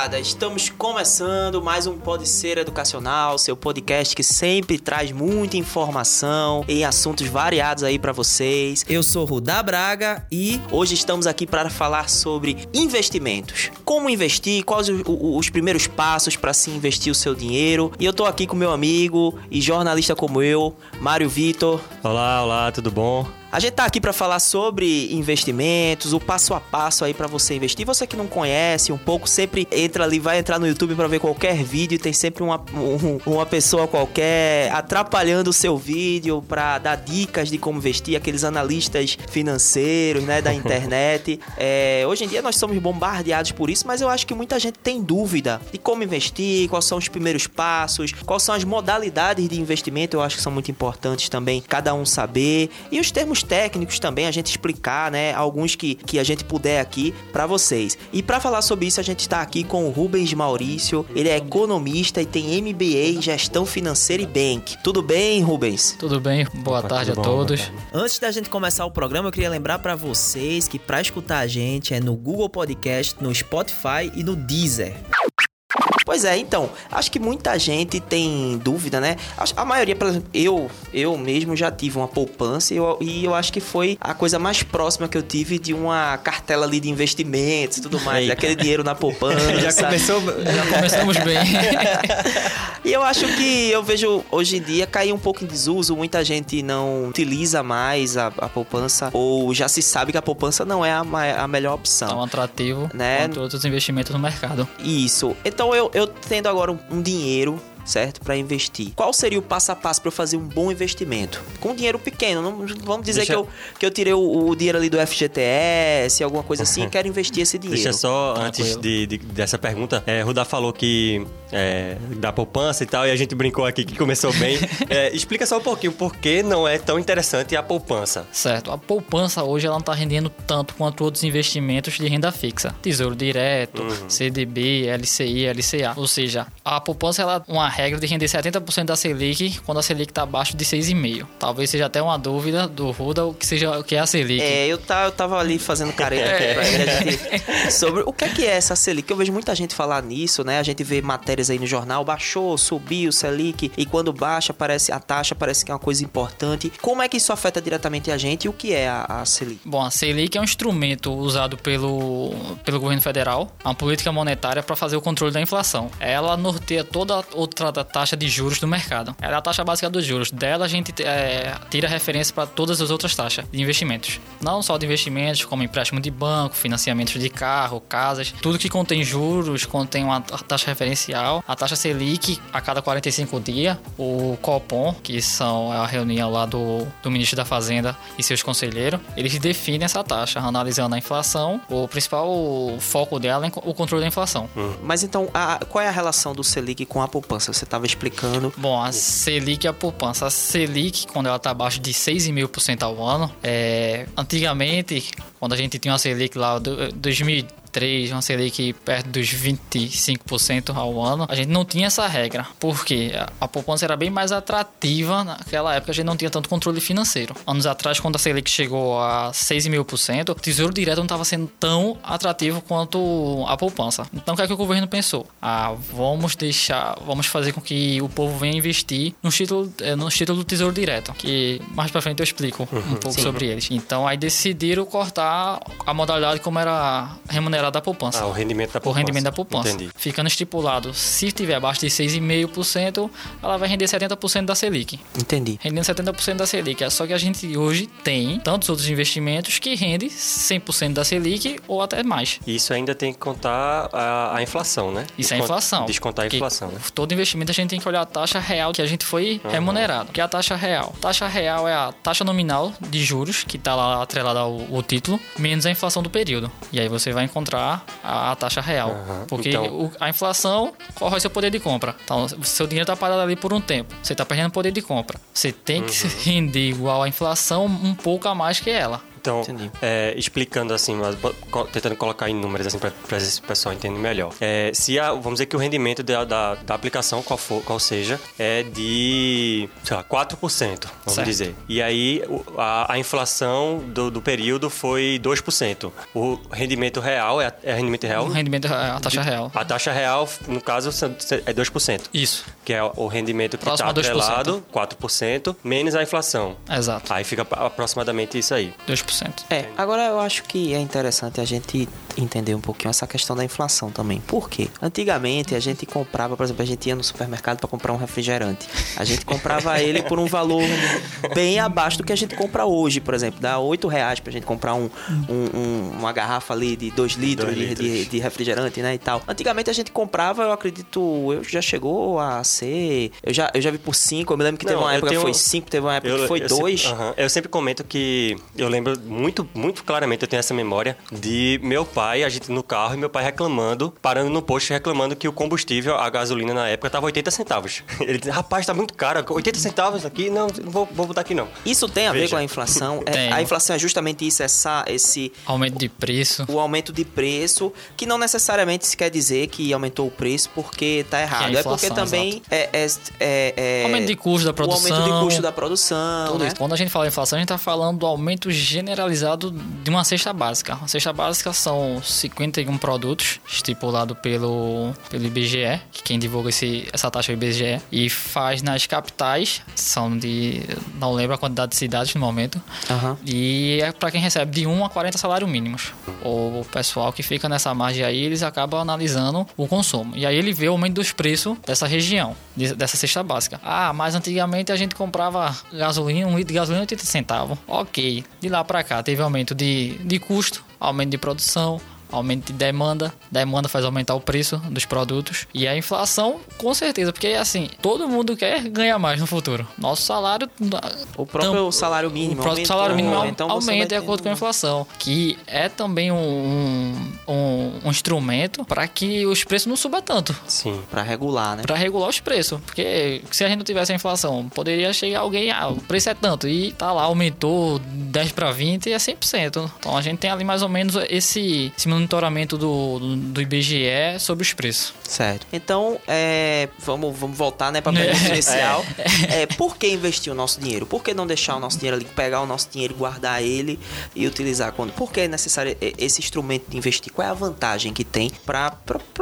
Rapaziada, estamos começando mais um Pode Ser Educacional, seu podcast que sempre traz muita informação em assuntos variados aí pra vocês. Eu sou Rudá Braga e hoje estamos aqui para falar sobre investimentos. Como investir, quais os, os primeiros passos para se investir o seu dinheiro. E eu tô aqui com meu amigo e jornalista como eu, Mário Vitor. Olá, olá, tudo bom? A gente tá aqui para falar sobre investimentos, o passo a passo aí para você investir. Você que não conhece um pouco, sempre entra ali, vai entrar no YouTube para ver qualquer vídeo, tem sempre uma, um- uma pessoa qualquer atrapalhando o seu vídeo para dar dicas de como investir, aqueles analistas financeiros, né, da internet. É, hoje em dia nós somos bombardeados por isso, mas eu acho que muita gente tem dúvida de como investir, quais são os primeiros passos, quais são as modalidades de investimento, eu acho que são muito importantes também cada um saber. E os termos técnicos também, a gente explicar, né? Alguns que, que a gente puder aqui pra vocês. E pra falar sobre isso, a gente tá aqui com o Rubens Maurício. Ele é economista e tem MBA em Gestão Financeira e Bank. Tudo bem, Rubens? Tudo bem? Boa Opa, tarde a bom, todos. tarde. Antes da gente começar o programa, eu queria lembrar pra vocês que pra escutar a gente é no Google Podcast, no Spotify e no Deezer. Pois é, então, acho que muita gente tem dúvida, né? A maioria, por exemplo, eu, eu mesmo já tive uma poupança e eu, e eu acho que foi a coisa mais próxima que eu tive de uma cartela ali de investimentos e tudo mais, aquele dinheiro na poupança. Já começou. Já começamos bem. E eu acho que eu vejo hoje em dia cair um pouco em desuso, muita gente não utiliza mais a, a poupança, ou já se sabe que a poupança não é a, a melhor opção. Tão atrativo Né? quanto outros investimentos no mercado. Isso. Então eu, eu tendo agora um, um dinheiro, certo? Pra investir. Qual seria o passo a passo pra eu fazer um bom investimento? Com dinheiro pequeno. Não, vamos dizer Deixa- que, eu, que eu tirei o, o dinheiro ali do FGTS, alguma coisa assim, e quero investir esse dinheiro. Deixa só, Tranquilo. antes de, de- dessa pergunta, é, Rudá falou que é, da poupança e tal, e a gente brincou aqui que começou bem. É, explica só um pouquinho por que não é tão interessante a poupança. Certo. A poupança hoje ela não está rendendo tanto quanto outros investimentos de renda fixa. Tesouro direto, CDB, LCI, LCA. Ou seja, a poupança ela é uma regra de render 70% da Selic quando a Selic está abaixo de 6,5. Talvez seja até uma dúvida do Ruda o que seja o que é a Selic. É, eu, tá, eu tava ali fazendo careta aqui pra ele, gente- sobre o que é que é essa Selic. Eu vejo muita gente falar nisso, né? A gente vê matérias aí no jornal, baixou, subiu Selic, e quando baixa, parece a taxa parece que é uma coisa importante. Como é que isso afeta diretamente a gente e o que é a, a Selic? Bom, a Selic é um instrumento usado pelo, pelo governo federal, uma política monetária para fazer o controle da inflação. Ela norteia toda outra taxa de juros do mercado. Ela é a taxa básica dos juros. Dela a gente é, tira referência para todas as outras taxas de investimentos. Não só de investimentos, como empréstimo de banco, financiamentos de carro, casas. Tudo que contém juros, contém uma taxa referencial. A taxa Selic, a cada 45 dias, o Copom, que são a reunião lá do, do ministro da Fazenda e seus conselheiros, eles definem essa taxa, analisando a inflação. O principal foco dela é o controle da inflação. Mas então, a- qual é a relação do Selic com a poupança? Você tava explicando. Bom, a Selic e a poupança. A Selic, quando ela está abaixo de 6,5% ao ano, é... antigamente, quando a gente tinha uma Selic lá, do, 2003, uma Selic perto dos 25% ao ano, a gente não tinha essa regra. Por quê? A- poupança era bem mais atrativa naquela época, a gente não tinha tanto controle financeiro. Anos atrás, quando a Selic chegou a 6,5%, o Tesouro Direto não estava sendo tão atrativo quanto a poupança. Então, o que é que o governo pensou? Ah, vamos deixar, vamos fazer com que o povo venha investir no título, eh, no título do Tesouro Direto, que mais pra frente eu explico um pouco Sim. sobre eles. Então, aí decidiram cortar a modalidade como era remunerada a poupança. Ah, o rendimento da O poupança. rendimento da poupança. Entendi. Ficando estipulado, se tiver abaixo de 6,5%, ela vai render 70% da Selic. Entendi. Rendendo 70% da Selic. É Só que a gente hoje tem tantos outros investimentos que rende 100% da Selic ou até mais. Isso ainda tem que contar a, a inflação, né? Isso é Descon- inflação. Descontar a inflação, né? Todo investimento a gente tem que olhar a taxa real que a gente foi remunerado. Que é a taxa real. Taxa real é a taxa nominal de juros, que está lá atrelada ao, ao título, menos a inflação do período. E aí você vai encontrar a, a taxa real. Aham. Porque Então- o- a inflação corrói seu poder de compra. Então, seu dinheiro está parado ali por um tempo. Você está perdendo poder de compra. Você tem que Uhum. render igual à inflação um pouco a mais que ela. Então, é, explicando assim, mas tentando colocar em números assim para esse pessoal entender melhor. É, se a- vamos dizer que o rendimento da, da, da aplicação, qual, for, qual seja, é de, sei lá, 4%, vamos Certo. dizer. E aí a, a inflação do, do período foi 2%. O rendimento real é, é rendimento real? O rendimento, é a taxa real. A taxa real, no caso, é 2%. Isso, Que é o rendimento que está Próximo a 2%. atrelado, 4%, menos a inflação. exato. Aí fica aproximadamente isso aí. 2%. É, agora eu acho que é interessante a gente entender um pouquinho essa questão da inflação também. Por quê? Antigamente a gente comprava, por exemplo, a gente ia no supermercado para comprar um refrigerante. A gente comprava ele por um valor bem abaixo do que a gente compra hoje, por exemplo. Dá 8 reais pra gente comprar um, um- um- uma garrafa ali de 2 litros, Dois de- litros. De, de refrigerante, né, e tal. Antigamente a gente comprava, eu acredito, eu já chegou a ser... Eu já, eu já vi por 5, eu me lembro que teve Não, uma eu época que tenho- foi 5, teve uma época que foi eu 2. Sempre, aham. eu sempre comento que eu lembro muito, muito claramente, eu tenho essa memória de meu pai, a gente no carro, e meu pai reclamando, parando no posto reclamando que o combustível, a gasolina na época, tava 80 centavos. Ele disse, rapaz, tá muito caro, 80 centavos aqui? Não, não vou, vou botar aqui não. Isso tem a ver Veja. com a inflação. É, a inflação é justamente isso, essa, esse Aumento de preço. o aumento de preço, que não necessariamente se quer dizer que aumentou o preço porque tá errado. é porque inflação, também é, é, Aumento de custo da O aumento de produção. custo da produção, Tudo né? isso. Quando a gente fala em inflação, a gente está falando do aumento generalizado de uma cesta básica. A cesta básica são 51 produtos estipulado pelo, pelo IBGE, que quem divulga esse, essa taxa é o IBGE, e faz nas capitais, são de. não lembro a quantidade de cidades no momento, Aham. e é para quem recebe de 1 a 40 salários mínimos. O pessoal que fica nessa margem aí, eles acabam analisando o consumo. E aí ele vê o aumento dos preços dessa região, de- dessa cesta básica. Ah, mas antigamente a gente comprava gasolina, um litro de gasolina 80 centavos. Ok. De lá para cá teve aumento de, de custo, aumento de produção, aumento de demanda. Demanda faz aumentar o preço dos produtos. E a inflação, com certeza, porque assim, todo mundo quer ganhar mais no futuro. Nosso salário. O próprio Então, salário mínimo. O próprio aumentou, salário mínimo então aumenta de acordo ter com a inflação, que é também um, um, um instrumento para que os preços não subam tanto. Sim. Pra regular, né? Para regular os preços. Porque se a gente não tivesse a inflação, poderia chegar alguém, ah, o preço é tanto. E tá lá, aumentou 10 para 20 e é 100%. Então a gente tem ali mais ou menos esse, esse monitoramento do, do, do IBGE sobre os preços. Certo. Então, é, vamos, vamos voltar, né, pra pergunta É. inicial. É, por que investir o nosso dinheiro? Por que não deixar o nosso dinheiro ali, pegar o nosso dinheiro, guardar ele e utilizar quando? Por que é necessário esse instrumento de investir? Qual é a vantagem que tem pra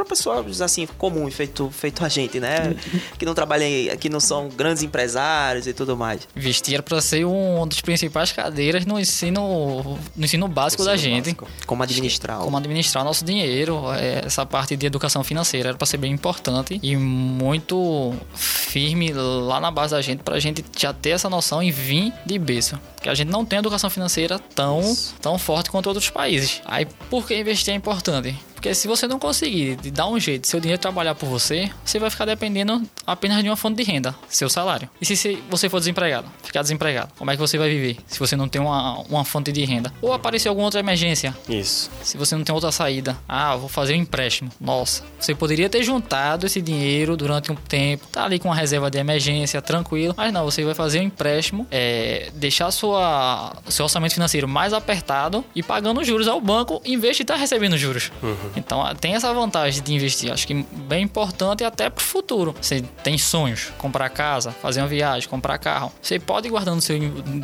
pessoas, assim, comum, feito, feito a gente, né? Que não trabalham, que não são grandes empresários e tudo mais. Investir era para ser uma das principais cadeiras no ensino, no ensino básico da Ensino gente. básico. Como administrar. como administrar nosso dinheiro. é, Essa parte de educação financeira era para ser bem importante e muito firme lá na base da gente para a gente já ter essa noção e vir de berço. Porque a gente não tem educação financeira tão, tão forte quanto outros países. Aí por que investir é importante? Porque se você não conseguir dar um jeito, seu dinheiro trabalhar por você, você vai ficar dependendo apenas de uma fonte de renda, seu salário. E se você for desempregado, ficar desempregado, como é que você vai viver se você não tem uma, uma fonte de renda? Ou aparecer alguma outra emergência, Isso. se você não tem outra saída, ah, vou fazer um empréstimo. Nossa, você poderia ter juntado esse dinheiro durante um tempo, tá ali com uma reserva de emergência, tranquilo. Mas não, você vai fazer um empréstimo, é, deixar sua, seu orçamento financeiro mais apertado e pagando juros ao banco em vez de estar recebendo juros. Então tem essa vantagem de investir. Acho que bem importante até pro futuro. Você tem sonhos, comprar casa, fazer uma viagem, comprar carro. Você pode ir guardando seu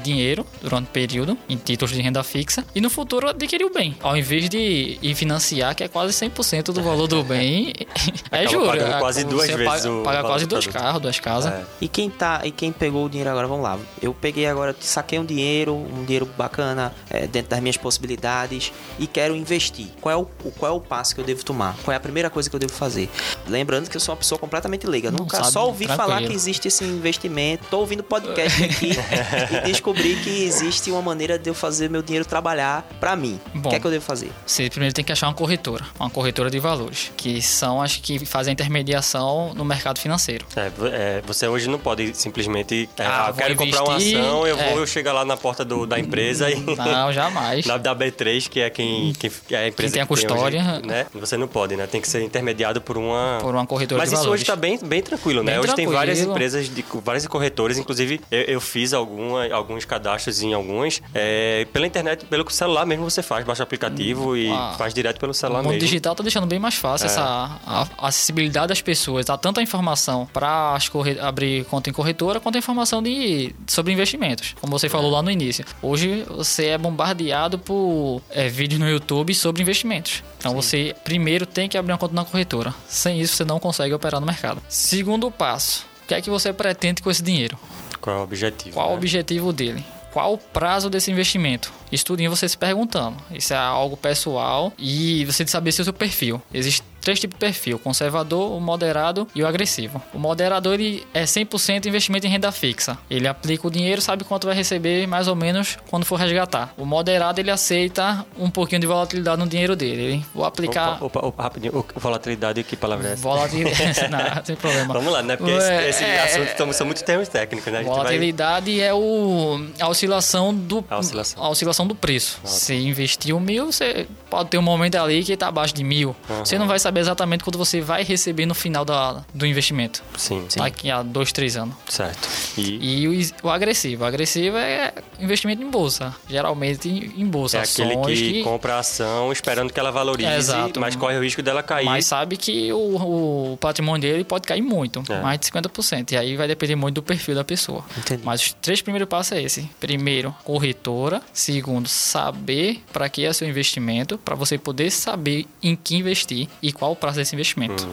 dinheiro durante o período em títulos de renda fixa e no futuro adquirir o bem. Ao invés de ir financiar, que é quase 100% do valor do bem, é juro. pagando É, quase duas você vezes paga, o paga valor quase do dois produto. carros, duas casas. É. E quem tá, e quem pegou o dinheiro agora, vamos lá. Eu peguei agora, saquei um dinheiro, um dinheiro bacana, é, dentro das minhas possibilidades e quero investir. Qual é o, o- qual é o passo que eu devo tomar? Qual é a primeira coisa que eu devo fazer? Lembrando que eu sou uma pessoa completamente leiga. Não Nunca sabe, só ouvi tranquilo. falar que existe esse investimento. Tô ouvindo podcast aqui e descobri que existe uma maneira de eu fazer meu dinheiro trabalhar pra mim. O Bom. que é que eu devo fazer? Você primeiro tem que achar uma corretora, uma corretora de valores, que são as que fazem a intermediação no mercado financeiro. É, é, você hoje não pode simplesmente. É, Ah, ah, eu quero comprar uma investir, ação, eu é. vou chegar lá na porta do- da empresa e. Não, jamais. Na, da B3, que é quem, quem que é a empresa tem a que hoje, custódia. Né? Você não pode, né? Tem que ser intermediado por uma por uma corretora Mas de isso valores. hoje tá bem, bem tranquilo, né? Bem hoje tem várias tranquilo. empresas, de, várias corretoras, inclusive eu, eu fiz alguma, alguns cadastros em algumas. é, pela internet, pelo celular mesmo você faz, baixa o aplicativo e Ah. faz direto pelo celular O mundo mesmo. digital tá deixando bem mais fácil É. essa a- a acessibilidade das pessoas. Dá tanta informação para abrir conta em corretora quanto a informação de, sobre investimentos. Como você falou lá no início. Hoje você é bombardeado por é, vídeos no YouTube sobre investimentos. Então você primeiro tem que abrir uma conta na corretora. Sem isso você não consegue operar no mercado. Segundo passo. O que é que você pretende com esse dinheiro? Qual é o objetivo? Qual o né? objetivo dele? Qual o prazo desse investimento? Estudinho você se perguntando. Isso é algo pessoal e você de saber se o seu perfil. Existem três tipos de perfil: o conservador, o moderado e o agressivo. O moderador ele é 100% investimento em renda fixa. Ele aplica o dinheiro, sabe quanto vai receber mais ou menos quando for resgatar. O moderado ele aceita um pouquinho de volatilidade no dinheiro dele. Ele, vou aplicar Opa, opa, opa, rapidinho. Volatilidade, que palavra é essa? volatilidade. não, sem problema. Vamos lá, né? Porque esse, É, esse é, assunto são muitos termos técnicos, né? A gente vai... Volatilidade é o, a oscilação do A oscilação. a oscilação do preço. Se investiu mil, você pode ter um momento ali que está abaixo de mil. Você não vai saber exatamente quanto você vai receber no final da, do investimento. Sim, Daqui a dois, três anos. certo. E, E o, o agressivo. O agressivo é investimento em bolsa. Geralmente em, bolsa. é aquele ações que, compra a ação esperando que ela valorize, Exato. mas corre o risco dela cair. Mas sabe que o, o patrimônio dele pode cair muito, É. mais de 50%. E aí vai depender muito do perfil da pessoa. Entendi. Mas os três primeiros passos é esse. Primeiro, corretora. Segundo, saber para que é seu investimento, para você poder saber em que investir e qual o prazo desse investimento.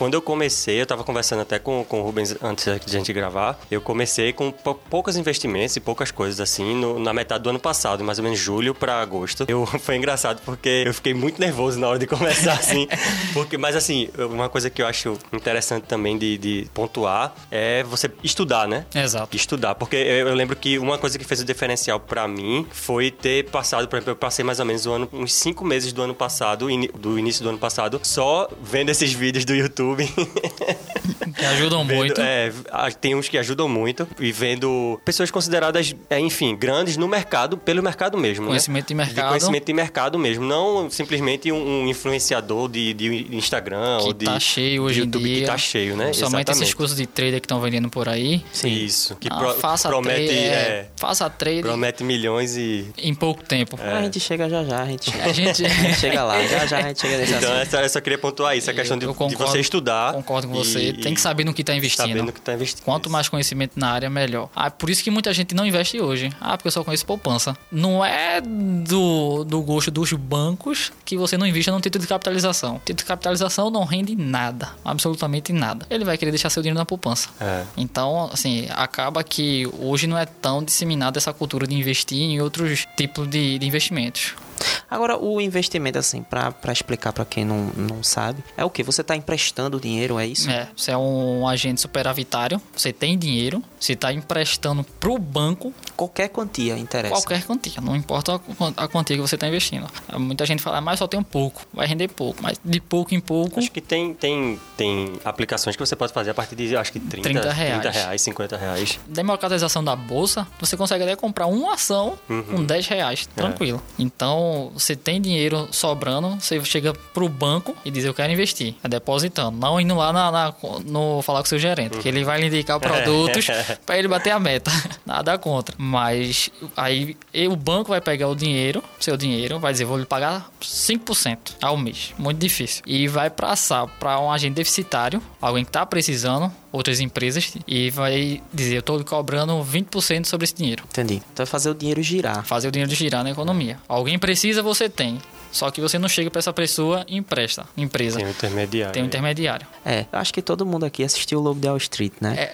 Quando eu comecei, eu tava conversando até com, com o Rubens antes de a gente gravar. Eu comecei com pou- poucos investimentos e poucas coisas assim no- na metade do ano passado, mais ou menos julho pra agosto. Eu, foi engraçado porque eu fiquei muito nervoso na hora de começar assim. porque, mas assim, uma coisa que eu acho interessante também de, de pontuar é você estudar, né? Exato. estudar, porque eu, eu lembro que uma coisa que fez o diferencial pra mim foi ter passado, por exemplo, eu passei mais ou menos o ano, uns cinco meses do ano passado, ini- do início do ano passado, só vendo esses vídeos do YouTube. Que ajudam Vendo- muito. é, tem uns que ajudam muito e vendo pessoas consideradas, é, enfim, grandes no mercado, pelo mercado mesmo. né? Conhecimento de mercado. conhecimento de mercado mesmo, não simplesmente um, um influenciador de, de Instagram ou Que de tá cheio hoje de em YouTube dia. que tá cheio, né? Somente esses cursos de trader que estão vendendo por aí. Isso, que Ah, pro- faça promete, trade, é, é, faça trade promete milhões e em pouco tempo. A gente chega já já, a gente chega, A gente- a gente chega lá, já já a gente chega nesse Então, assunto. essa, eu só queria pontuar isso, a questão de, de você estudar. Concordo com e- você. Tem que saber no que está investindo. No que tá investindo. Quanto mais conhecimento na área, melhor. Ah, por isso que muita gente não investe hoje. Ah, porque eu só conheço poupança. Não é do, do gosto dos bancos que você não invista no título de capitalização. Título de capitalização não rende nada. Absolutamente nada. Ele vai querer deixar seu dinheiro na poupança. É. Então, assim, acaba que hoje não é tão disseminada essa cultura de investir em outros tipos de, de investimentos. Agora, o investimento, assim, pra, pra explicar pra quem não, não sabe, é o que? Você tá emprestando dinheiro, é isso? É, você é um agente superavitário, você tem dinheiro, você está emprestando pro banco Qualquer quantia interessa. qualquer quantia, não importa a quan- a quantia que você está investindo. Muita gente fala, "Ah, mas só tem um pouco, vai render pouco, mas de pouco em pouco. Acho que tem, tem, tem aplicações que você pode fazer a partir de, acho que 30, 30 reais. 30 reais 50 reais. Democratização da bolsa, você consegue até comprar uma ação com 10 reais, tranquilo. Então, você tem dinheiro sobrando, você chega pro banco e diz: Eu quero investir. É depositando, não indo lá na, na- no falar com o seu gerente, que ele vai lhe indicar produtos para ele bater a meta. Nada contra. Mas aí o banco vai pegar o dinheiro, seu dinheiro, vai dizer: Vou lhe pagar 5% ao mês. Muito difícil. E vai passar para um agente deficitário, alguém que tá precisando, outras empresas, e vai dizer: Eu tô lhe cobrando 20% sobre esse dinheiro Entendi. Então é fazer o dinheiro girar. fazer o dinheiro girar na economia. Alguém precisa, você tem. Só que você não chega para essa pessoa e empresta. Empresa. Tem um intermediário. Tem um intermediário. É, eu acho que todo mundo aqui assistiu o Lobo de Wall Street, né? É.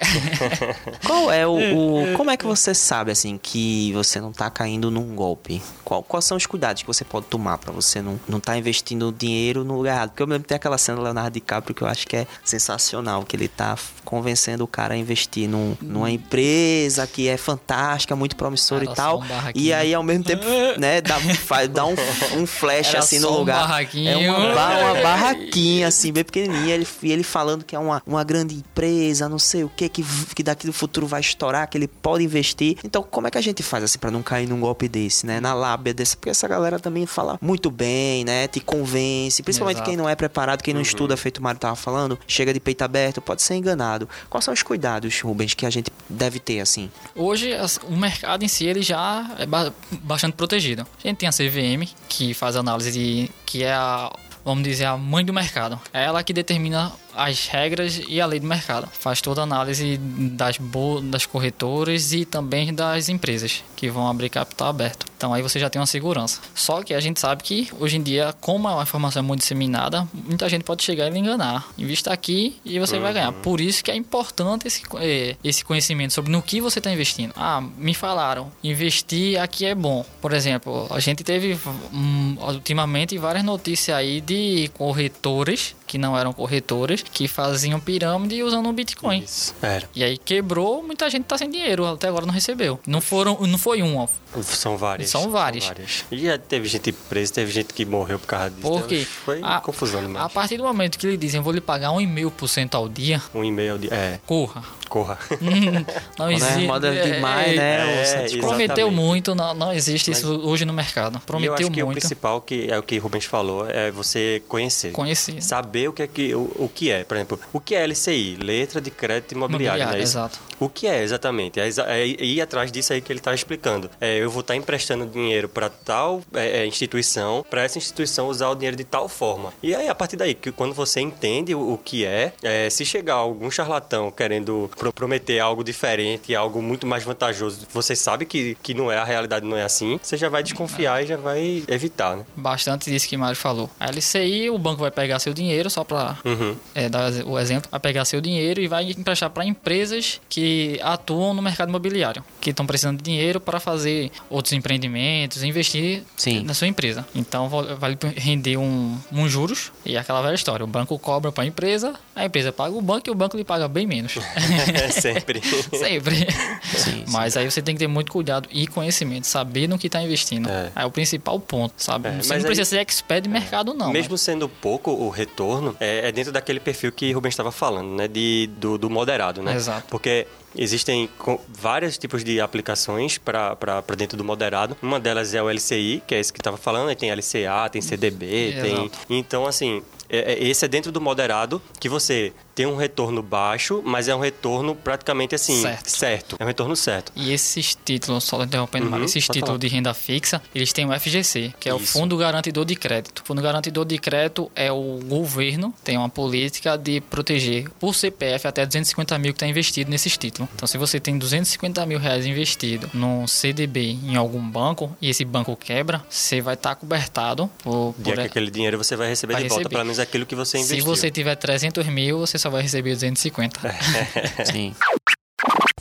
Qual é o, o- Como é que você sabe, assim, que você não tá caindo num golpe? Qual, quais são os cuidados que você pode tomar pra você não, não tá investindo dinheiro no lugar errado? Porque eu me lembro que tem aquela cena do Leonardo DiCaprio que eu acho que é sensacional, que ele tá convencendo o cara a investir num, numa empresa que é fantástica, muito promissora Cara, e tal. aqui, E né? aí, ao mesmo tempo, né, dá, faz- dá um, um flash fecha Era assim no um lugar. barraquinho. É uma, uma barraquinha, assim, bem pequenininha. Ele, e ele falando que é uma, uma grande empresa, não sei o que, que, que daqui do futuro vai estourar, que ele pode investir. Então, como é que a gente faz assim pra não cair num golpe desse, né? Na lábia desse. Porque essa galera também fala muito bem, né? Te convence. Principalmente Exato. quem não é preparado, quem não estuda, feito o Mário tava falando, chega de peito aberto, pode ser enganado. Quais são os cuidados, Rubens, que a gente deve ter, assim? Hoje, o mercado em si ele já é ba- bastante protegido. A gente tem a CVM, que faz análise de. que é a. Vamos dizer, a mãe do mercado. É ela que determina as regras e a lei do mercado. Faz toda a análise das, das corretoras e também das empresas que vão abrir capital aberto. Então aí você já tem uma segurança. Só que a gente sabe que hoje em dia, como a informação é muito disseminada, muita gente pode chegar e enganar. Invista aqui e você vai ganhar. Por isso que é importante esse, eh, esse conhecimento sobre no que você está investindo. Ah, me falaram, investir aqui é bom. Por exemplo, a gente teve hum, ultimamente várias notícias aí de corretores que não eram corretores que faziam pirâmide usando o Bitcoin. Isso. Era. E aí quebrou, muita gente tá sem dinheiro, até agora não recebeu. Não foram, não foi uma. São várias. São várias. E já teve gente presa, teve gente que morreu por causa disso. Porque Então, Foi a- confusão A demais. partir do momento que lhe dizem, vou lhe pagar 1,5% ao dia, Um e-mail de. É, corra. Corra. não Quando existe. é moda demais, é, né? é, exatamente. Prometeu muito, não, não existe isso hoje no mercado. e eu Prometeu acho que o muito. principal que é o que o Rubens falou, é você conhecer. Conheci. Saber o que é que o, o que é, por exemplo, o que é LCI, letra de crédito imobiliário, Imobiliário, é isso? exato. O que é exatamente? É, é ir atrás disso aí que ele está explicando. É, eu vou estar emprestando dinheiro para tal é, é, instituição, para essa instituição usar o dinheiro de tal forma. E aí, a partir daí, que quando você entende o, o que é, é, se chegar algum charlatão querendo pro- prometer algo diferente, algo muito mais vantajoso, você sabe que, que não é, a realidade não é assim, você já vai desconfiar e já vai evitar, né? Bastante disso que o Mário falou. A LCI, o banco vai pegar seu dinheiro, só para Uhum. dar o exemplo, vai pegar seu dinheiro e vai emprestar para empresas que atuam no mercado imobiliário, que estão precisando de dinheiro para fazer outros empreendimentos, investir Sim. na sua empresa. Então va- vai lhe render um, um juros e é aquela velha história. O banco cobra para a empresa, a empresa paga o banco e o banco lhe paga bem menos. É sempre. Sempre. Sim, Mas aí você tem que ter muito cuidado e conhecimento, saber no que está investindo. É. É. o principal ponto, sabe? É, você não aí- precisa ser expert de mercado, não. Mesmo mas- sendo pouco o retorno, é, é dentro daquele perfil que Rubens estava falando, né? De, do, do moderado, né? Exato. Porque existem vários tipos de aplicações para dentro do moderado. Uma delas é o LCI, que é esse que estava falando, aí tem LCA, tem CDB, tem... Exato. Então, assim, é- é- esse é dentro do moderado que você tem um retorno baixo, mas é um retorno praticamente assim, Certo. É um retorno certo. E esses títulos, só interrompendo, Uhum, esses títulos falar. de renda fixa, eles têm o FGC, que é o Isso. Fundo Garantidor de Crédito. O Fundo Garantidor de Crédito é o governo, tem uma política de proteger por CPF até 250 mil que está investido nesses títulos. Então, se você tem 250 mil reais investido num CDB em algum banco e esse banco quebra, você vai estar cobertado por, Dia por que aquele dinheiro você vai receber Vai de volta, receber. pelo menos aquilo que você Se investiu. você tiver 300 mil, você só vai receber 250. Sim.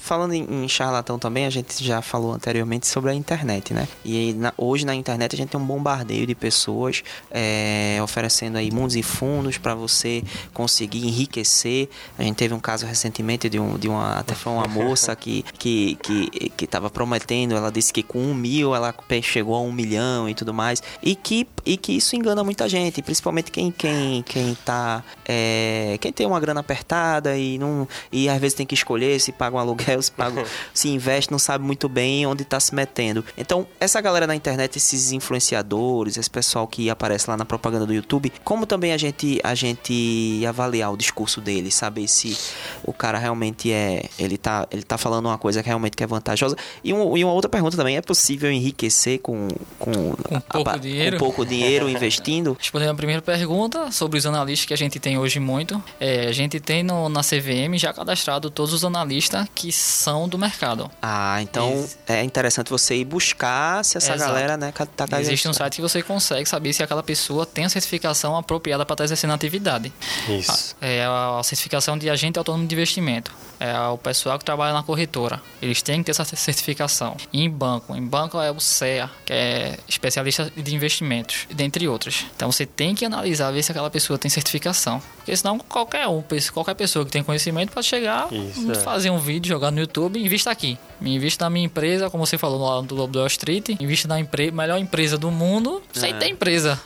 Falando em, em charlatão também, a gente já falou anteriormente sobre a internet, né? E na- hoje na internet a gente tem um bombardeio de pessoas é, oferecendo aí mundos e fundos para você conseguir enriquecer. A gente teve um caso recentemente de, um, de uma até foi uma moça que que que que estava prometendo. Ela disse que com um mil ela chegou a um milhão e tudo mais. E que e que isso engana muita gente, principalmente quem quem quem tá é, quem tem uma grana apertada e não e às vezes tem que escolher se paga um aluguel, se paga, se investe, não sabe muito bem onde tá se metendo. Então, essa galera na internet, esses influenciadores, esse pessoal que aparece lá na propaganda do YouTube, como também a gente a gente avaliar o discurso dele, saber se o cara realmente é, ele tá ele tá falando uma coisa que realmente é vantajosa. E, um, e uma outra pergunta também, é possível enriquecer com com, Com pouco a- dinheiro? com pouco dinheiro investindo? Respondendo a primeira pergunta sobre os analistas que a gente tem hoje muito, é, a gente tem no- na CVM já cadastrado todos os analistas que são do mercado. Ah, então Ex- é interessante você ir buscar se essa Exato. galera, né, tá tá Existe um site que você consegue saber se aquela pessoa tem a certificação apropriada para estar exercendo a atividade. Isso. É a certificação de agente autônomo de investimento. É o pessoal que trabalha na corretora. Eles têm que ter essa certificação. E em banco. Em banco é o CEA, que é especialista de investimentos, dentre outros. Então você tem que analisar, ver se aquela pessoa tem certificação. Porque senão qualquer um, qualquer pessoa que tem conhecimento pode chegar Isso, e é. fazer um vídeo, jogar no YouTube, invista aqui. Invista na minha empresa, como você falou lá do Lobo do Wall Street, invista na empre melhor empresa do mundo, sem ter empresa.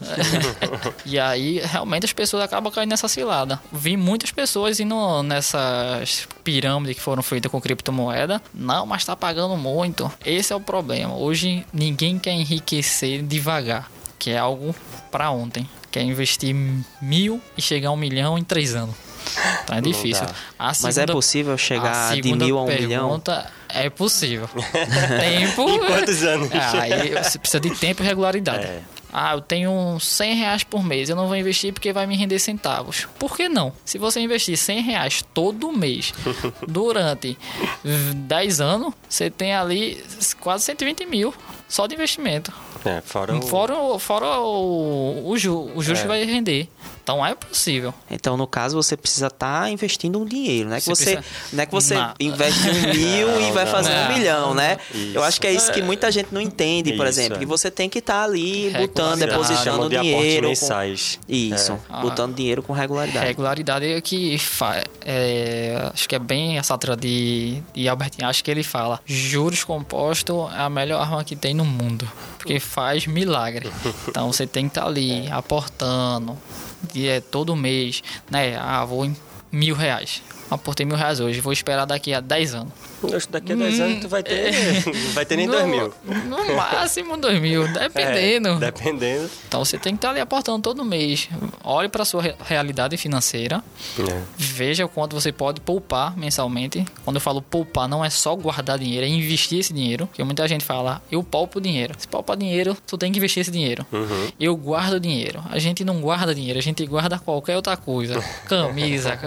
e aí, realmente, as pessoas acabam caindo nessa cilada. Vi muitas pessoas indo nessas pirâmides que foram feitas com criptomoeda. Não, mas tá pagando muito. Esse é o problema. Hoje, ninguém quer enriquecer devagar, que é algo para ontem. Quer investir mil e chegar a um milhão em três anos. Então é difícil. dá. A Mas é segunda- possível chegar de segunda mil a um milhão? É possível. tempo. Em quantos anos? Ah, aí você precisa de tempo e regularidade. É. Ah, eu tenho 100 reais por mês, eu não vou investir porque vai me render centavos. Por que não? Se você investir 100 reais todo mês durante 10 anos, você tem ali quase 120 mil só de investimento. É, fora o... Fora, o- fora o, o, ju, o juros É. vai render. Então é possível. Então, no caso, você precisa estar investindo um dinheiro, não é que Você você, precisa- não é que você Não. investe um mil e vai não, fazer um não. milhão, né? Isso. Eu acho que é isso que muita gente não entende, por Isso, exemplo, é. que você tem que estar ali botando, depositando de dinheiro. com- mensais. Isso, É. botando dinheiro com regularidade. Regularidade é que fa- é, acho que é bem essa letra de, de Albert Einstein, acho que ele fala juros compostos é a melhor arma que tem no mundo porque faz milagre então você tem que estar ali aportando de, é, todo mês né? Ah vou em mil reais aportei mil reais hoje vou esperar daqui a 10 anos daqui a 10 anos tu vai ter. Não vai ter nem no, 2 mil. no máximo dois mil dependendo É, dependendo. então você tem que estar ali aportando todo mês olhe para sua re- realidade financeira É. Veja o quanto você pode poupar mensalmente. Quando eu falo poupar, não é só guardar dinheiro, é investir esse dinheiro. Porque muita gente fala, eu poupo dinheiro. Se poupar dinheiro, tu tem que investir esse dinheiro. Uhum. Eu guardo dinheiro. A gente não guarda dinheiro, a gente guarda qualquer outra coisa. Camisa,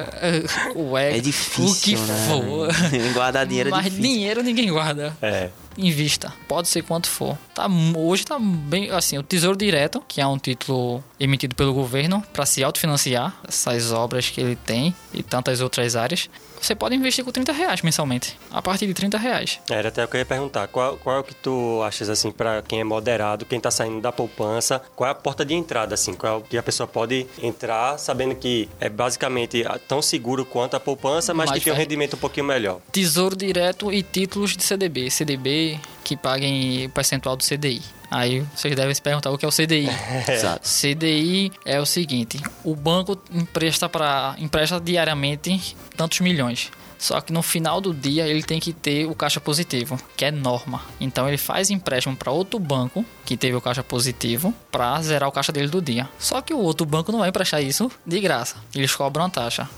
cueca, É difícil, o que né? for. Guardar dinheiro é Mas difícil. dinheiro ninguém guarda É. invista. Pode ser quanto for. Tá, hoje tá bem assim, o Tesouro Direto, que é um título emitido pelo governo para se autofinanciar essas obras que ele tem e tantas outras áreas. Você pode investir com 30 reais mensalmente. A partir de 30 reais. Era até o que eu ia perguntar. Qual, qual é o que tu achas, assim, pra quem é moderado, quem tá saindo da poupança? Qual é a porta de entrada, assim? Qual é o que a pessoa pode entrar sabendo que é basicamente tão seguro quanto a poupança, mas, Mas que tem um rendimento um pouquinho melhor? Tesouro Direto e títulos de CDB. CDB que paguem o percentual do CDI. Aí vocês devem se perguntar o que é o CDI. Exato. CDI é o seguinte: o banco empresta para empresta diariamente tantos milhões. Só que no final do dia ele tem que ter o caixa positivo, que é norma. Então ele faz empréstimo para outro banco que teve o caixa positivo para zerar o caixa dele do dia. Só que o outro banco não vai emprestar isso de graça. Eles cobram a taxa.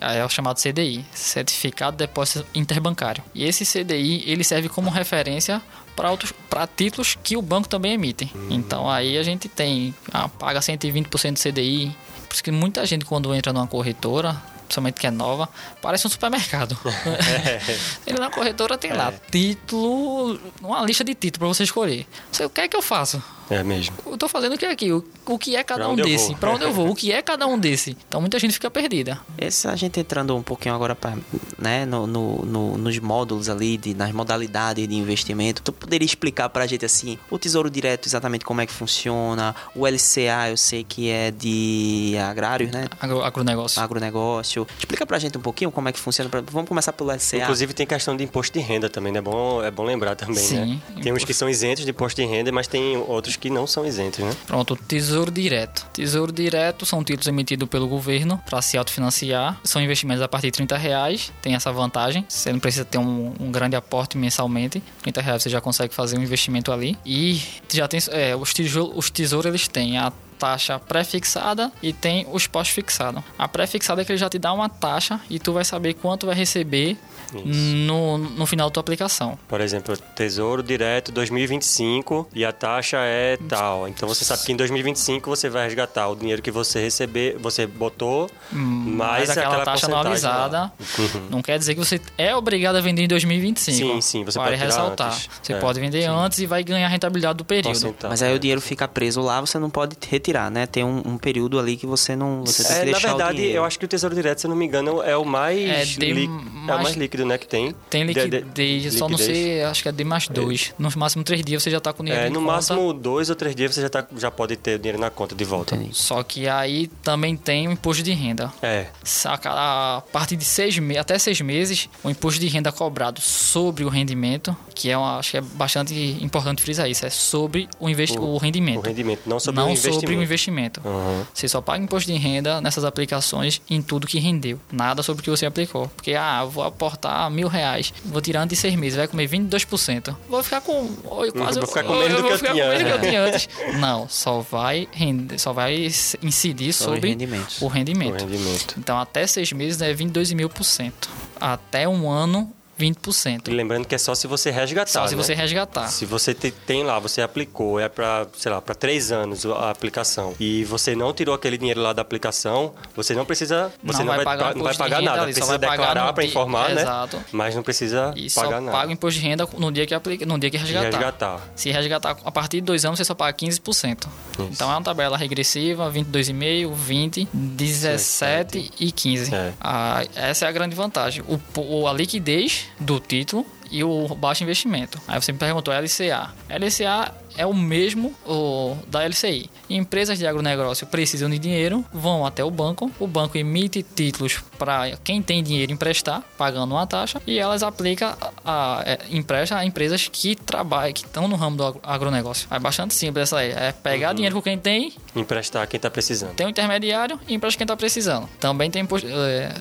É o chamado CDI, Certificado de Depósito Interbancário. E esse CDI ele serve como referência para títulos que o banco também emite. Então aí a gente tem ah, paga 120% do CDI. Por isso que muita gente quando entra numa corretora, principalmente que é nova, parece um supermercado. Ele na corretora tem lá título, uma lista de títulos para você escolher. Você, o que é que eu faço? É mesmo. Eu tô fazendo o que aqui? O, o que é cada Pra um desse? Pra onde eu vou? O que é cada um desse? Então muita gente fica perdida. Esse, a gente entrando um pouquinho agora pra, né, no, no- no- nos módulos ali, de, nas modalidades de investimento, tu poderia explicar pra gente assim, o Tesouro Direto exatamente como é que funciona, o LCA eu sei que é de agrários, né? Agro, agronegócio. Agronegócio. Explica pra gente um pouquinho como é que funciona. pra- Vamos começar pelo LCA. Inclusive tem questão de imposto de renda também, né? É bom, é bom lembrar também, Sim, né? Tem uns que são isentos de imposto de renda, mas tem outros que não são isentos, né? Pronto, Tesouro Direto. Tesouro Direto são títulos emitidos pelo governo para se autofinanciar. São investimentos a partir de 30 reais. Tem essa vantagem. Você não precisa ter um, um grande aporte mensalmente. 30 reais você já consegue fazer um investimento ali. E já tem é, os, tijolo, os tesouros eles têm a taxa pré-fixada e tem os pós-fixado. A pré-fixada é que ele já te dá uma taxa e tu vai saber quanto vai receber no, no final da tua aplicação. Por exemplo, Tesouro Direto 2025 e a taxa é tal. Então você sabe que em 2025 você vai resgatar o dinheiro que você receber, você botou, mais Mas aquela, taxa anualizada não quer dizer que você é obrigado a vender em 2025. Sim, sim, você vale pode ressaltar. antes. Você É, pode vender sim. antes e vai ganhar a rentabilidade do período. Mas aí o dinheiro fica preso lá, você não pode retirar, né? Tem um, um período ali que você não. Você tem que É, na deixar o verdade, eu acho que o Tesouro Direto, se eu não me engano, é o mais, É de lí- é o mais mais- líquido, líquido, né, que tem. Tem De- de- liquidez, só não liquidez. sei, acho que é de mais dois. No máximo três dias você já tá com dinheiro É, no conta. máximo dois ou três dias você já, tá, já pode ter o dinheiro na conta de volta. Entendi. Só que aí também tem o imposto de renda. É, Saca, a partir de seis meses, até seis meses, o imposto de renda cobrado sobre o rendimento, que é uma, acho que é bastante importante frisar isso, é sobre o, investi o, rendimento. o rendimento, não sobre não o investimento. sobre o investimento. Uhum. Você só paga imposto de renda nessas aplicações em tudo que rendeu. Nada sobre o que você aplicou. Porque, ah, eu vou aportar mil reais, vou tirar antes de seis meses, vai comer 22%. Vou ficar com. oi, Quase, vou ficar com menos eu do vou que eu ficar tinha. com menos do que eu tinha antes. Não, só vai render, só vai incidir Sobre sobre rendimentos. o O rendimento. rendimento. Então, até seis meses é 22 mil por cento. Até um ano, 20%. E lembrando que é só se você resgatar, Só se né? você resgatar. Se você te- tem lá, você aplicou, é para, sei lá, para três anos a aplicação e você não tirou aquele dinheiro lá da aplicação, você não precisa, você não, vai, pagar pa- não vai pagar nada, ali, precisa vai pagar declarar para dia- informar, né? Exato. Mas não precisa E pagar nada. paga o imposto de renda no dia que, aplica, no dia que resgatar. resgatar. Se resgatar a partir de dois anos, você só paga 15%. Então é uma tabela regressiva, 22,5, 20, 17 e 15. É. Ah, essa é a grande vantagem. O- a liquidez do título e o baixo investimento. Aí você me perguntou, LCA. LCA é o mesmo o, da LCI. Empresas de agronegócio precisam de dinheiro, vão até o banco, o banco emite títulos para quem tem dinheiro emprestar, pagando uma taxa, e elas aplicam a, a, é, empresta a empresas que trabalham, que estão no ramo do agro- agronegócio. É bastante simples essa aí. É pegar dinheiro com quem tem, Emprestar quem tá precisando. tem um intermediário e empresta quem está precisando. Também tem imposto, é,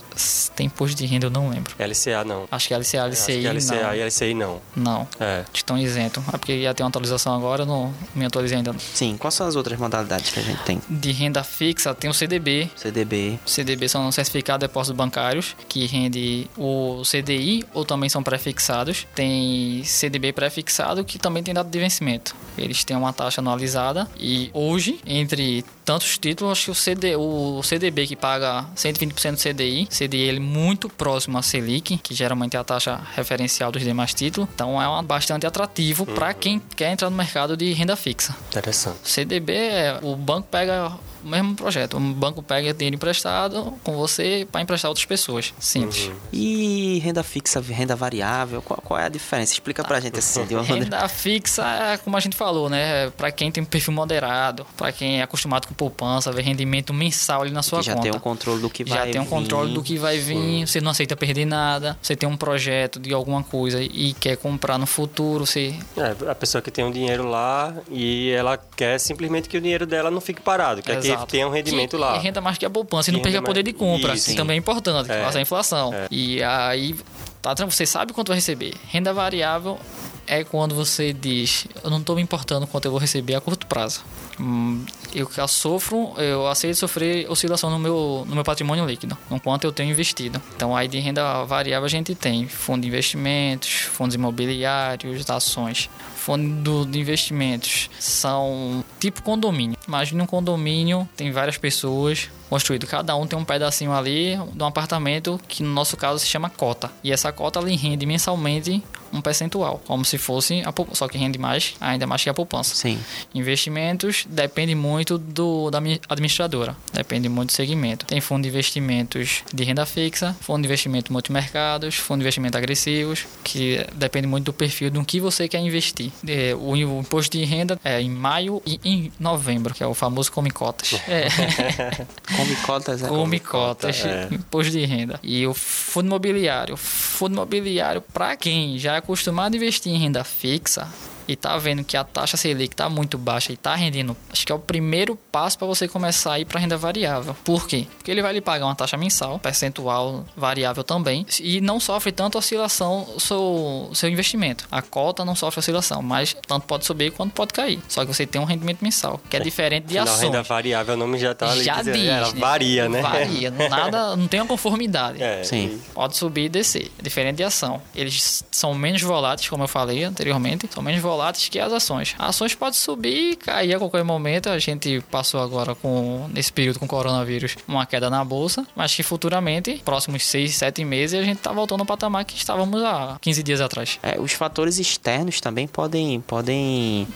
tem imposto de renda, eu não lembro. LCA não. Acho que é LCA, Acho LCI, que LCA não. e LCI não. Não. É. Estão isentos. É porque ia ter uma atualização agora, eu não me atualizei ainda. Sim, quais são as outras modalidades que a gente tem? De renda fixa, tem o CDB. CDB. CDB são certificados de depósitos bancários, que rende o CDI ou também são pré-fixados. Tem CDB pré-fixado, que também tem data de vencimento. Eles têm uma taxa anualizada e hoje, entre tantos títulos, acho que o, CD, o CDB que paga 120% do CDI, CDI ele muito próximo à Selic, que geralmente é a taxa referencial dos demais títulos. Então é uma, bastante atrativo para quem quer entrar no mercado de renda fixa. Interessante. CDB é o banco pega o mesmo projeto, o banco pega dinheiro emprestado com você para emprestar outras pessoas. Simples. E renda fixa, renda variável, qual, qual é a diferença? Explica pra gente assim, de uma maneira. Renda fixa é como a gente falou, né? Para quem tem um perfil moderado, para quem é acostumado com poupança, ver rendimento mensal ali na sua já conta. tem um controle do que já vai tem um controle vir. do que vai vir, você não aceita perder nada, você tem um projeto de alguma coisa e quer comprar no futuro, você É, a pessoa que tem um dinheiro lá e ela quer simplesmente que o dinheiro dela não fique parado, quer que Exato. tenha um rendimento que lá. renda mais que a poupança e Que não perca renda poder mais- de compra, Isso. que também é importante, que É. faz a inflação. É. E aí, tá, você sabe quanto vai receber. Renda variável é quando você diz, eu não estou me importando quanto eu vou receber a curto prazo. Hum, eu sofro, eu aceito sofrer oscilação no meu, no meu patrimônio líquido, no quanto eu tenho investido. Então, aí de renda variável a gente tem fundo de investimentos, fundos imobiliários, ações. Fundo de investimentos são tipo condomínio. Imagina um condomínio, tem várias pessoas construído. Cada um tem um pedacinho ali de um apartamento que no nosso caso se chama cota. E essa cota lhe rende mensalmente um percentual, como se fosse a poupança, só que rende mais, ainda mais que a poupança. Sim. Investimentos depende muito do, da mi- administradora, depende muito do segmento. Tem fundo de investimentos de renda fixa, fundo de investimento multimercados, fundo de investimento agressivos, que depende muito do perfil do que você quer investir. É, o, o imposto de renda é em maio e em novembro, que é o famoso come cotas. É. Come cotas, é? Come cotas, é. imposto de renda. E o fundo imobiliário. Fundo imobiliário, para quem já é acostumado a investir em renda fixa e tá vendo que a taxa Selic tá muito baixa e tá rendendo, acho que é o primeiro passo para você começar a ir para renda variável. Por quê? Porque ele vai lhe pagar uma taxa mensal, percentual variável também, e não sofre tanto oscilação o seu, seu investimento. A cota não sofre oscilação, mas tanto pode subir quanto pode cair. Só que você tem um rendimento mensal, que é diferente de ações. renda variável, o nome já tá ali Já dizendo, diz, ela né? varia, né? Varia, nada, não tem uma conformidade. É, Sim. Pode subir e descer, é diferente de ação. Eles são menos voláteis, como eu falei anteriormente, são menos voláteis que as ações. Ações podem subir e cair a qualquer momento. A gente passou agora com nesse período com o coronavírus uma queda na bolsa, mas que futuramente, próximos 6, 7 meses, a gente tá voltando ao patamar que estávamos há 15 dias atrás. É, os fatores externos também podem, podem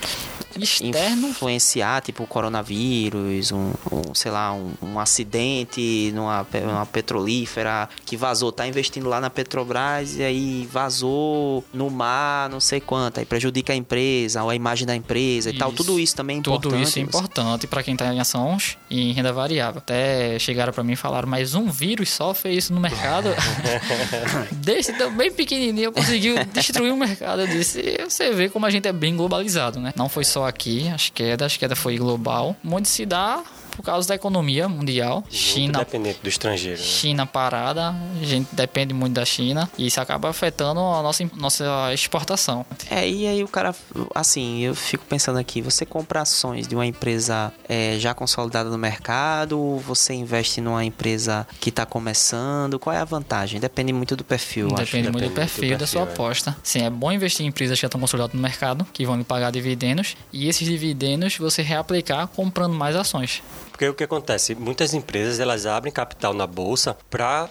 Externo. influenciar, tipo o coronavírus, um, um, sei lá, um, um acidente numa, numa petrolífera que vazou, tá investindo lá na Petrobras e aí vazou no mar, não sei quanto, aí prejudica a empresa, ou a imagem da empresa e tal. Tudo isso também é importante. Tudo isso é importante para quem tá em ações e em renda variável. Até chegaram para mim e falaram, mas um vírus só fez isso no mercado. Desse tão bem pequenininho conseguiu destruir o mercado. Eu disse, "E você vê como a gente é bem globalizado, né? Não foi só aqui, as quedas, a queda foi global. Muito se dá por causa da economia mundial. Muito China dependente do estrangeiro. Né? China parada, a gente depende muito da China e isso acaba afetando a nossa, nossa exportação. É, e aí o cara, assim, eu fico pensando aqui, você compra ações de uma empresa é, já consolidada no mercado, você investe numa empresa que tá começando, qual é a vantagem? Depende muito do perfil, acho. Depende muito do depende muito do perfil da sua perfil, é. aposta. Sim, é bom investir em empresas que já estão consolidadas no mercado, que vão lhe pagar dividendos, e esses dividendos você reaplicar comprando mais ações. Porque o que acontece? Muitas empresas elas abrem capital na bolsa para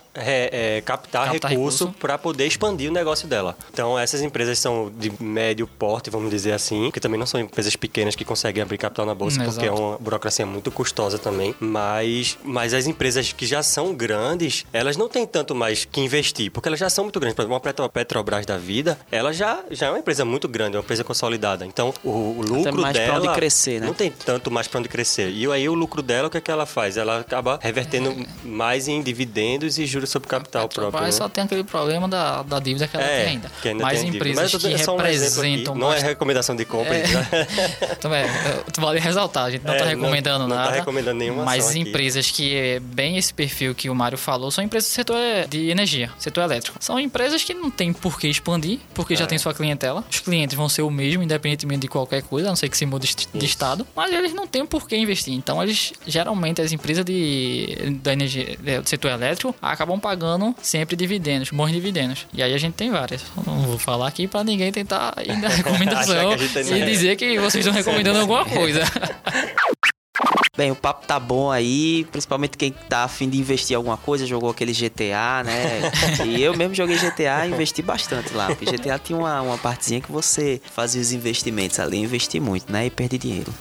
captar, Captar recurso recurso. para poder expandir o negócio dela. Então essas empresas são de médio porte, vamos dizer assim, que também não são empresas pequenas que conseguem abrir capital na bolsa, Hum, porque é exato. uma burocracia muito custosa também. Mas, mas as empresas que já são grandes, elas não têm tanto mais que investir, porque elas já são muito grandes. Por exemplo, uma Petro- Petrobras da vida, ela já, já é uma empresa muito grande, é uma empresa consolidada. Então o, o lucro dela onde crescer, né? não tem tanto mais para onde crescer. E aí o lucro dela, o que, é que ela faz? Ela acaba revertendo mais em dividendos e juros sobre capital próprio. Petrobras né? só tem aquele problema da, da dívida que ela tem ainda. que ainda Mas empresas Mas que é só um representam Não é recomendação de compra. É. né? Também, eh, vale ressaltar, a gente não É, está não- recomendando não tá nada. recomendando nenhuma Mas ação aqui. empresas que é bem esse perfil que o Mário falou são empresas do setor eh, de energia, setor elétrico. São empresas que não tem por que expandir, porque já É. tem sua clientela. Os clientes vão ser o mesmo, independentemente de qualquer coisa, a não ser que se mude de de estado. Mas eles não têm por que investir. Então, eles geralmente as empresas de, da energia, eh, do setor elétrico acabam pagando sempre dividendos, bons dividendos. E aí a gente tem várias. Não vou falar aqui para ninguém tentar ir na recomendação e dizer que vocês estão recomendando alguma coisa. Bem, o papo tá bom aí, principalmente quem tá afim de investir em alguma coisa, jogou aquele GTA, né? E eu mesmo joguei GTA e investi bastante lá, porque GTA tinha uma, uma partezinha que você fazia os investimentos ali, investi muito, né? E perdi dinheiro.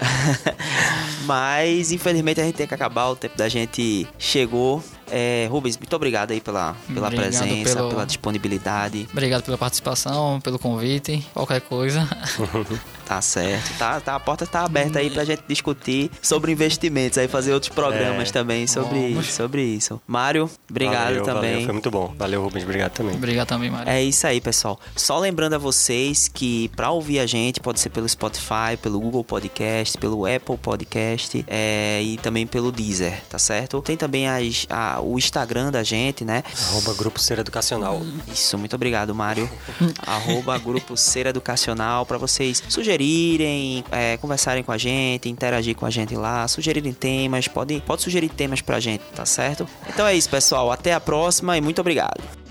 Mas, infelizmente, a gente tem que acabar, o tempo da gente chegou. É, Rubens, muito obrigado aí pela, pela Obrigado presença, pelo- pela disponibilidade. Obrigado pela participação, pelo convite, qualquer coisa. Tá certo. Tá, tá, a porta tá aberta aí pra gente discutir sobre investimentos, aí fazer outros programas É, também sobre, vamos. sobre isso. Mário, obrigado Valeu, também. Valeu, foi muito bom. Valeu, Rubens. Obrigado também. Obrigado também, Mário. É isso aí, pessoal. Só lembrando a vocês que pra ouvir a gente pode ser pelo Spotify, pelo Google Podcast, pelo Apple Podcast é, e também pelo Deezer, tá certo? Tem também as, a- o Instagram da gente, né? Arroba Grupo Ser Educacional. Isso, muito obrigado, Mário. Arroba Grupo Ser Educacional para vocês sugerirem, é, conversarem com a gente, interagir com a gente lá, sugerirem temas, pode, pode sugerir temas pra gente, tá certo? Então é isso, pessoal. Até a próxima e muito obrigado.